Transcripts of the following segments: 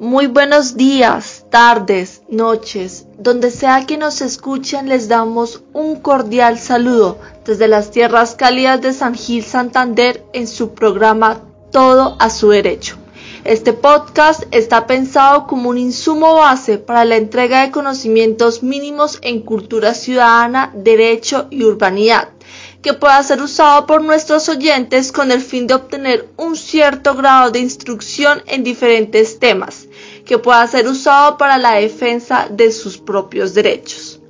Muy buenos días, tardes, noches, donde sea que nos escuchen les damos un cordial saludo desde las tierras cálidas de San Gil Santander en su programa Todo a su derecho. Este podcast está pensado como un insumo base para la entrega de conocimientos mínimos en cultura ciudadana, derecho y urbanidad que pueda ser usado por nuestros oyentes con el fin de obtener un cierto grado de instrucción en diferentes temas, que pueda ser usado para la defensa de sus propios derechos.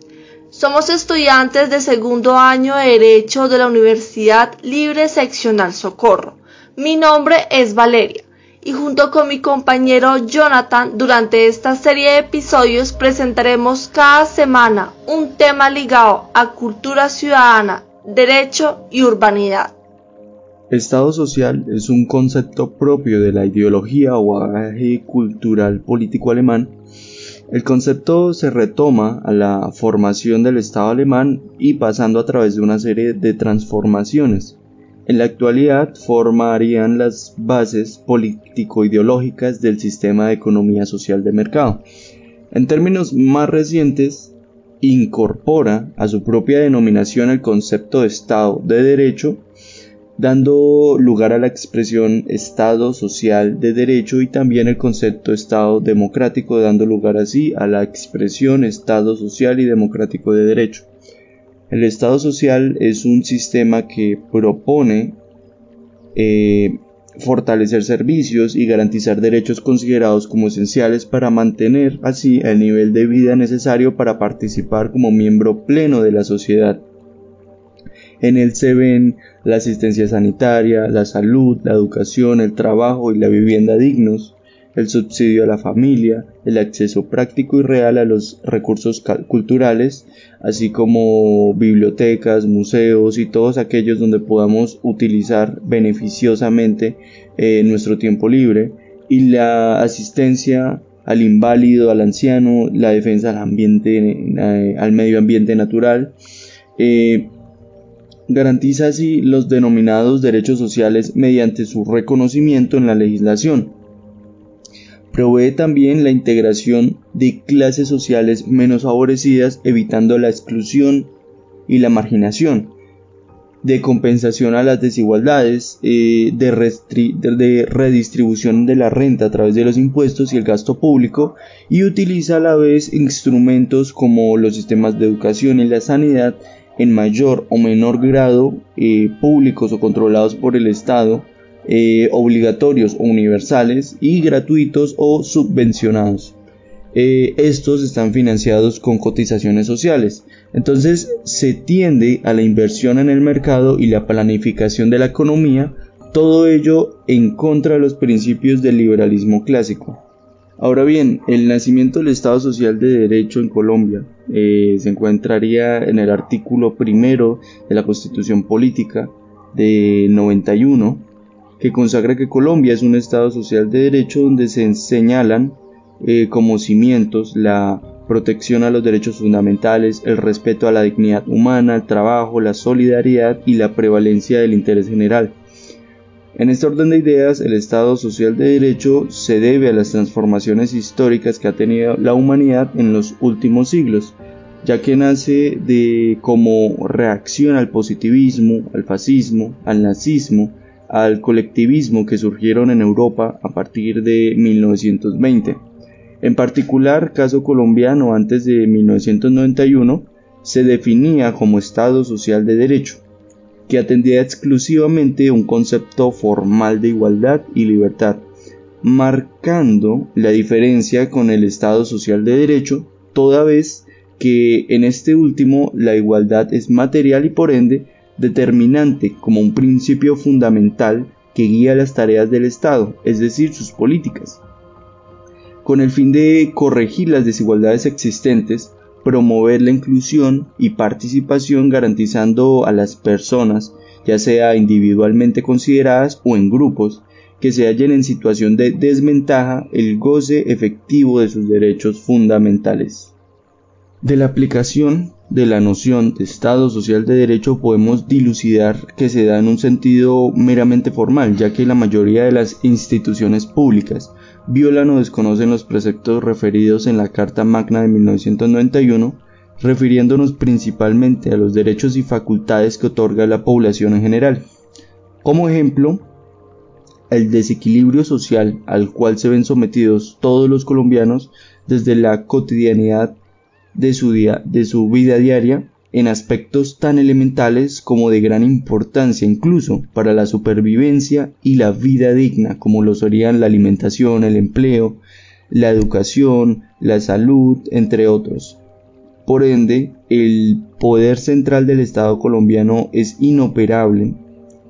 Somos estudiantes de segundo año de Derecho de la Universidad Libre Seccional Socorro. Mi nombre es Valeria y junto con mi compañero Jonathan durante esta serie de episodios presentaremos cada semana un tema ligado a cultura ciudadana derecho y urbanidad. Estado social es un concepto propio de la ideología o bagaje cultural político alemán. El concepto se retoma a la formación del Estado alemán y pasando a través de una serie de transformaciones. En la actualidad formarían las bases político-ideológicas del sistema de economía social de mercado. En términos más recientes, incorpora a su propia denominación el concepto de Estado de Derecho, dando lugar a la expresión Estado social de derecho y también el concepto Estado democrático, dando lugar así a la expresión Estado social y democrático de derecho. El Estado social es un sistema que propone eh, fortalecer servicios y garantizar derechos considerados como esenciales para mantener así el nivel de vida necesario para participar como miembro pleno de la sociedad. En él se ven la asistencia sanitaria, la salud, la educación, el trabajo y la vivienda dignos, el subsidio a la familia, el acceso práctico y real a los recursos culturales, así como bibliotecas, museos y todos aquellos donde podamos utilizar beneficiosamente eh, nuestro tiempo libre, y la asistencia al inválido, al anciano, la defensa al eh, medio ambiente natural. Eh, garantiza así los denominados derechos sociales mediante su reconocimiento en la legislación Provee también la integración de clases sociales menos favorecidas, evitando la exclusión y la marginación, de compensación a las desigualdades, eh, de, redistribución de la renta a través de los impuestos y el gasto público, y utiliza a la vez instrumentos como los sistemas de educación y la sanidad en mayor o menor grado eh, públicos o controlados por el Estado, eh, obligatorios o universales y gratuitos o subvencionados. Eh, estos están financiados con cotizaciones sociales. Entonces se tiende a la inversión en el mercado y la planificación de la economía, todo ello en contra de los principios del liberalismo clásico. Ahora bien, el nacimiento del Estado Social de Derecho en Colombia eh, se encontraría en el artículo primero de la Constitución Política de 91 que consagra que Colombia es un Estado social de derecho donde se señalan eh, como cimientos la protección a los derechos fundamentales, el respeto a la dignidad humana, el trabajo, la solidaridad y la prevalencia del interés general. En este orden de ideas, el Estado social de derecho se debe a las transformaciones históricas que ha tenido la humanidad en los últimos siglos, ya que nace de como reacción al positivismo, al fascismo, al nazismo, al colectivismo que surgieron en Europa a partir de 1920. En particular, caso colombiano antes de 1991, se definía como Estado social de derecho, que atendía exclusivamente un concepto formal de igualdad y libertad, marcando la diferencia con el Estado social de derecho, toda vez que en este último la igualdad es material y por ende determinante como un principio fundamental que guía las tareas del Estado, es decir, sus políticas. Con el fin de corregir las desigualdades existentes, promover la inclusión y participación garantizando a las personas, ya sea individualmente consideradas o en grupos, que se hallen en situación de desventaja el goce efectivo de sus derechos fundamentales. De la aplicación de la noción de Estado social de derecho podemos dilucidar que se da en un sentido meramente formal, ya que la mayoría de las instituciones públicas violan o desconocen los preceptos referidos en la Carta Magna de 1991, refiriéndonos principalmente a los derechos y facultades que otorga la población en general. Como ejemplo, el desequilibrio social al cual se ven sometidos todos los colombianos desde la cotidianidad de su, día, de su vida diaria en aspectos tan elementales como de gran importancia incluso para la supervivencia y la vida digna, como lo serían la alimentación, el empleo, la educación, la salud, entre otros. Por ende, el poder central del Estado colombiano es inoperable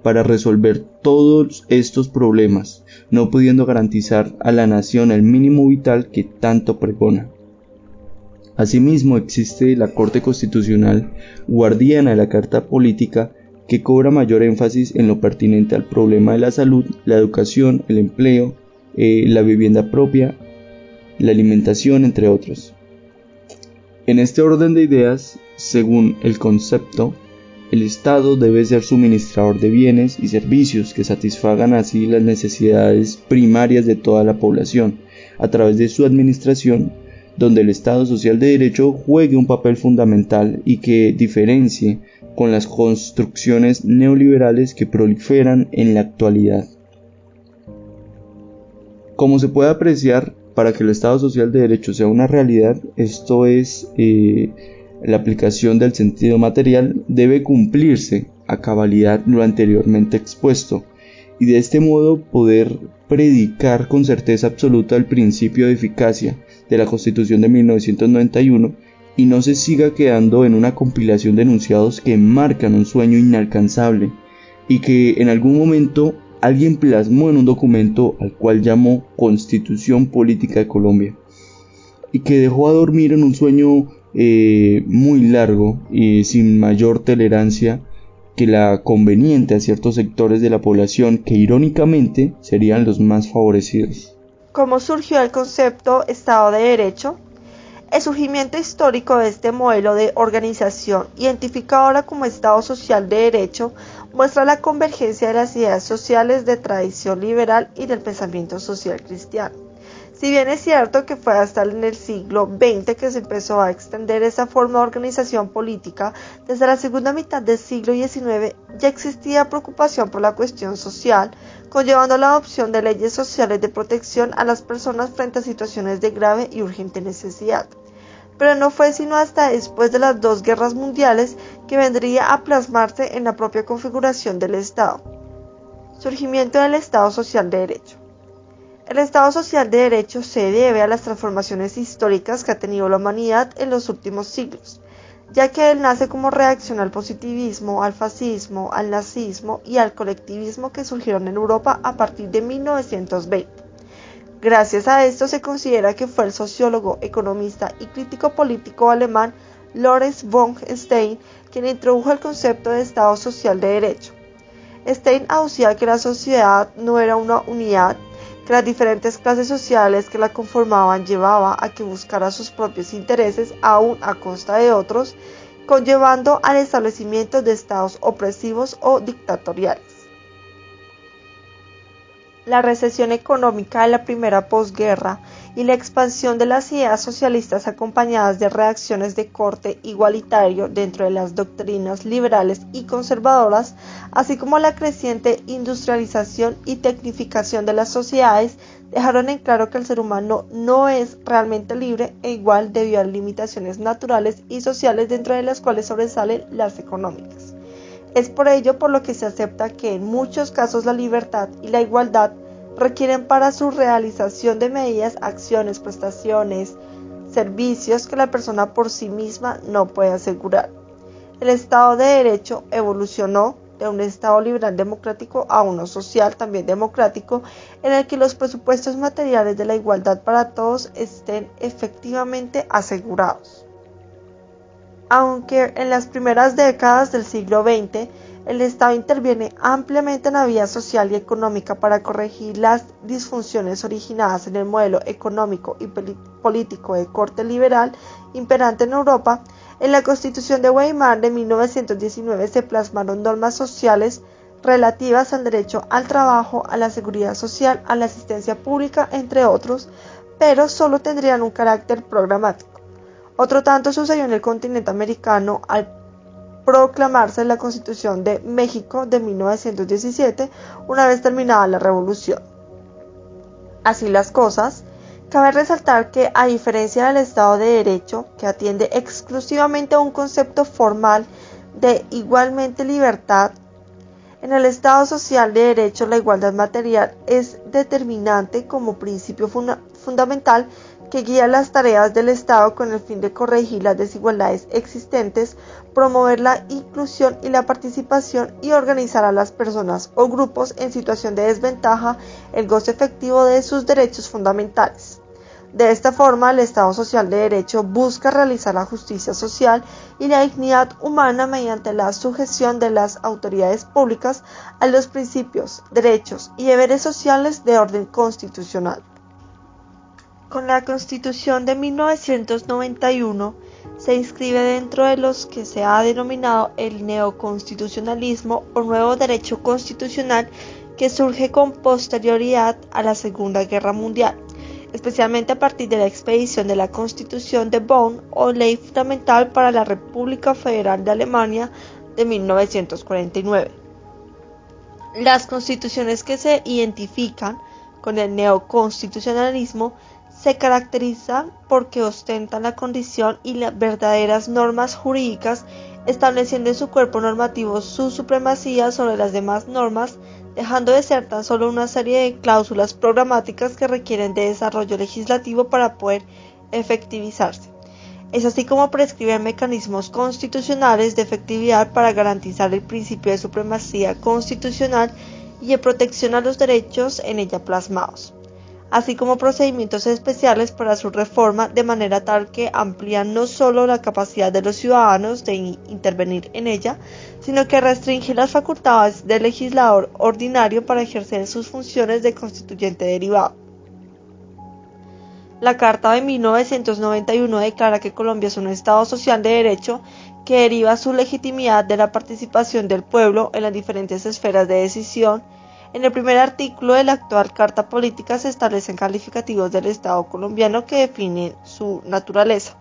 para resolver todos estos problemas, no pudiendo garantizar a la nación el mínimo vital que tanto pregona. Asimismo existe la Corte Constitucional, guardiana de la Carta Política, que cobra mayor énfasis en lo pertinente al problema de la salud, la educación, el empleo, eh, la vivienda propia, la alimentación, entre otros. En este orden de ideas, según el concepto, el Estado debe ser suministrador de bienes y servicios que satisfagan así las necesidades primarias de toda la población, a través de su administración donde el Estado social de derecho juegue un papel fundamental y que diferencie con las construcciones neoliberales que proliferan en la actualidad. Como se puede apreciar, para que el Estado social de derecho sea una realidad, esto es eh, la aplicación del sentido material, debe cumplirse a cabalidad lo anteriormente expuesto, y de este modo poder predicar con certeza absoluta el principio de eficacia de la Constitución de 1991 y no se siga quedando en una compilación de enunciados que marcan un sueño inalcanzable y que en algún momento alguien plasmó en un documento al cual llamó Constitución Política de Colombia y que dejó a dormir en un sueño eh, muy largo y sin mayor tolerancia que la conveniente a ciertos sectores de la población que irónicamente serían los más favorecidos cómo surgió el concepto Estado de Derecho, el surgimiento histórico de este modelo de organización, identificado ahora como Estado Social de Derecho, muestra la convergencia de las ideas sociales de tradición liberal y del pensamiento social cristiano. Si bien es cierto que fue hasta en el siglo XX que se empezó a extender esa forma de organización política, desde la segunda mitad del siglo XIX ya existía preocupación por la cuestión social, conllevando la adopción de leyes sociales de protección a las personas frente a situaciones de grave y urgente necesidad. Pero no fue sino hasta después de las dos guerras mundiales que vendría a plasmarse en la propia configuración del Estado. Surgimiento del Estado Social de Derecho. El Estado social de derecho se debe a las transformaciones históricas que ha tenido la humanidad en los últimos siglos, ya que él nace como reacción al positivismo, al fascismo, al nazismo y al colectivismo que surgieron en Europa a partir de 1920. Gracias a esto se considera que fue el sociólogo, economista y crítico político alemán Lorenz von Stein quien introdujo el concepto de Estado social de derecho. Stein aducía que la sociedad no era una unidad que las diferentes clases sociales que la conformaban llevaba a que buscara sus propios intereses aún a costa de otros, conllevando al establecimiento de estados opresivos o dictatoriales. La recesión económica de la primera posguerra y la expansión de las ideas socialistas acompañadas de reacciones de corte igualitario dentro de las doctrinas liberales y conservadoras, así como la creciente industrialización y tecnificación de las sociedades, dejaron en claro que el ser humano no es realmente libre e igual debido a limitaciones naturales y sociales dentro de las cuales sobresalen las económicas. Es por ello por lo que se acepta que en muchos casos la libertad y la igualdad requieren para su realización de medidas, acciones, prestaciones, servicios que la persona por sí misma no puede asegurar. El Estado de Derecho evolucionó de un Estado liberal democrático a uno social también democrático, en el que los presupuestos materiales de la igualdad para todos estén efectivamente asegurados. Aunque en las primeras décadas del siglo XX el Estado interviene ampliamente en la vida social y económica para corregir las disfunciones originadas en el modelo económico y político de corte liberal imperante en Europa, En la Constitución de Weimar de 1919 se plasmaron normas sociales relativas al derecho al trabajo, a la seguridad social, a la asistencia pública, entre otros, pero solo tendrían un carácter programático. Otro tanto sucedió en el continente americano al proclamarse la Constitución de México de 1917 una vez terminada la Revolución. Así las cosas, Cabe resaltar que, a diferencia del Estado de Derecho, que atiende exclusivamente a un concepto formal de igualmente libertad, en el Estado social de Derecho la igualdad material es determinante como principio fundamental que guía las tareas del Estado con el fin de corregir las desigualdades existentes, promover la inclusión y la participación y organizar a las personas o grupos en situación de desventaja el goce efectivo de sus derechos fundamentales. De esta forma, el Estado social de derecho busca realizar la justicia social y la dignidad humana mediante la sujeción de las autoridades públicas a los principios, derechos y deberes sociales de orden constitucional. Con la Constitución de 1991 se inscribe dentro de los que se ha denominado el neoconstitucionalismo o nuevo derecho constitucional que surge con posterioridad a la Segunda Guerra Mundial especialmente a partir de la expedición de la Constitución de Bonn o Ley Fundamental para la República Federal de Alemania de 1949. Las constituciones que se identifican con el neoconstitucionalismo se caracterizan porque ostentan la condición y las verdaderas normas jurídicas, estableciendo en su cuerpo normativo su supremacía sobre las demás normas dejando de ser tan solo una serie de cláusulas programáticas que requieren de desarrollo legislativo para poder efectivizarse. Es así como prescribe mecanismos constitucionales de efectividad para garantizar el principio de supremacía constitucional y de protección a los derechos en ella plasmados así como procedimientos especiales para su reforma de manera tal que amplían no solo la capacidad de los ciudadanos de intervenir en ella, sino que restringe las facultades del legislador ordinario para ejercer sus funciones de constituyente derivado. La Carta de 1991 declara que Colombia es un Estado social de derecho que deriva su legitimidad de la participación del pueblo en las diferentes esferas de decisión en el primer artículo de la actual Carta Política se establecen calificativos del Estado colombiano que definen su naturaleza.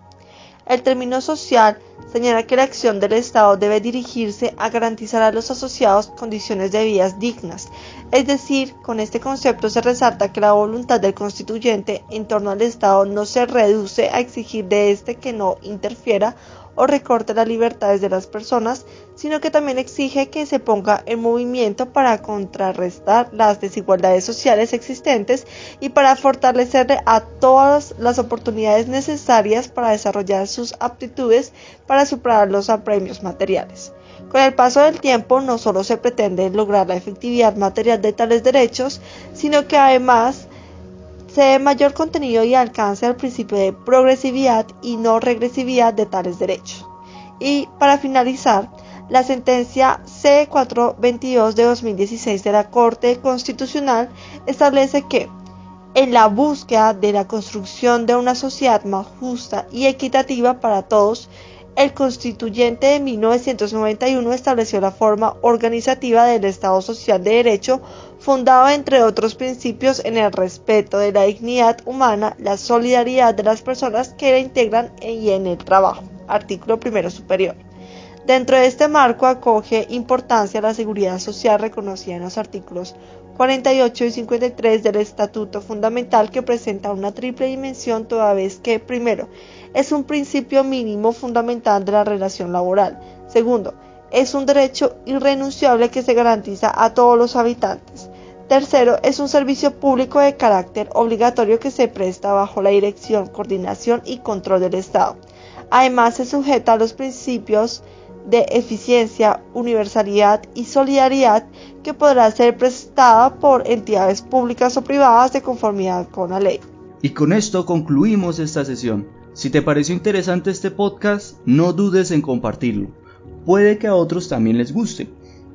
El término social señala que la acción del Estado debe dirigirse a garantizar a los asociados condiciones de vida dignas. Es decir, con este concepto se resalta que la voluntad del constituyente en torno al Estado no se reduce a exigir de éste que no interfiera o recorte las libertades de las personas, sino que también exige que se ponga en movimiento para contrarrestar las desigualdades sociales existentes y para fortalecerle a todas las oportunidades necesarias para desarrollar sus aptitudes para superar los apremios materiales. Con el paso del tiempo no solo se pretende lograr la efectividad material de tales derechos, sino que además se dé mayor contenido y alcance al principio de progresividad y no regresividad de tales derechos. Y para finalizar, la sentencia C422 de 2016 de la Corte Constitucional establece que en la búsqueda de la construcción de una sociedad más justa y equitativa para todos, el constituyente de 1991 estableció la forma organizativa del Estado Social de Derecho, fundado entre otros principios en el respeto de la dignidad humana, la solidaridad de las personas que la integran y en el trabajo. Artículo primero superior. Dentro de este marco acoge importancia la seguridad social reconocida en los artículos 48 y 53 del Estatuto Fundamental que presenta una triple dimensión toda vez que, primero, es un principio mínimo fundamental de la relación laboral. Segundo, es un derecho irrenunciable que se garantiza a todos los habitantes. Tercero, es un servicio público de carácter obligatorio que se presta bajo la dirección, coordinación y control del Estado. Además, se sujeta a los principios de eficiencia, universalidad y solidaridad que podrá ser prestada por entidades públicas o privadas de conformidad con la ley. Y con esto concluimos esta sesión. Si te pareció interesante este podcast, no dudes en compartirlo. Puede que a otros también les guste.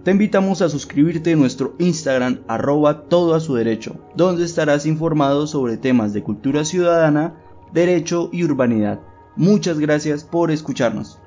Te invitamos a suscribirte a nuestro Instagram arroba todo a su derecho, donde estarás informado sobre temas de cultura ciudadana, derecho y urbanidad. Muchas gracias por escucharnos.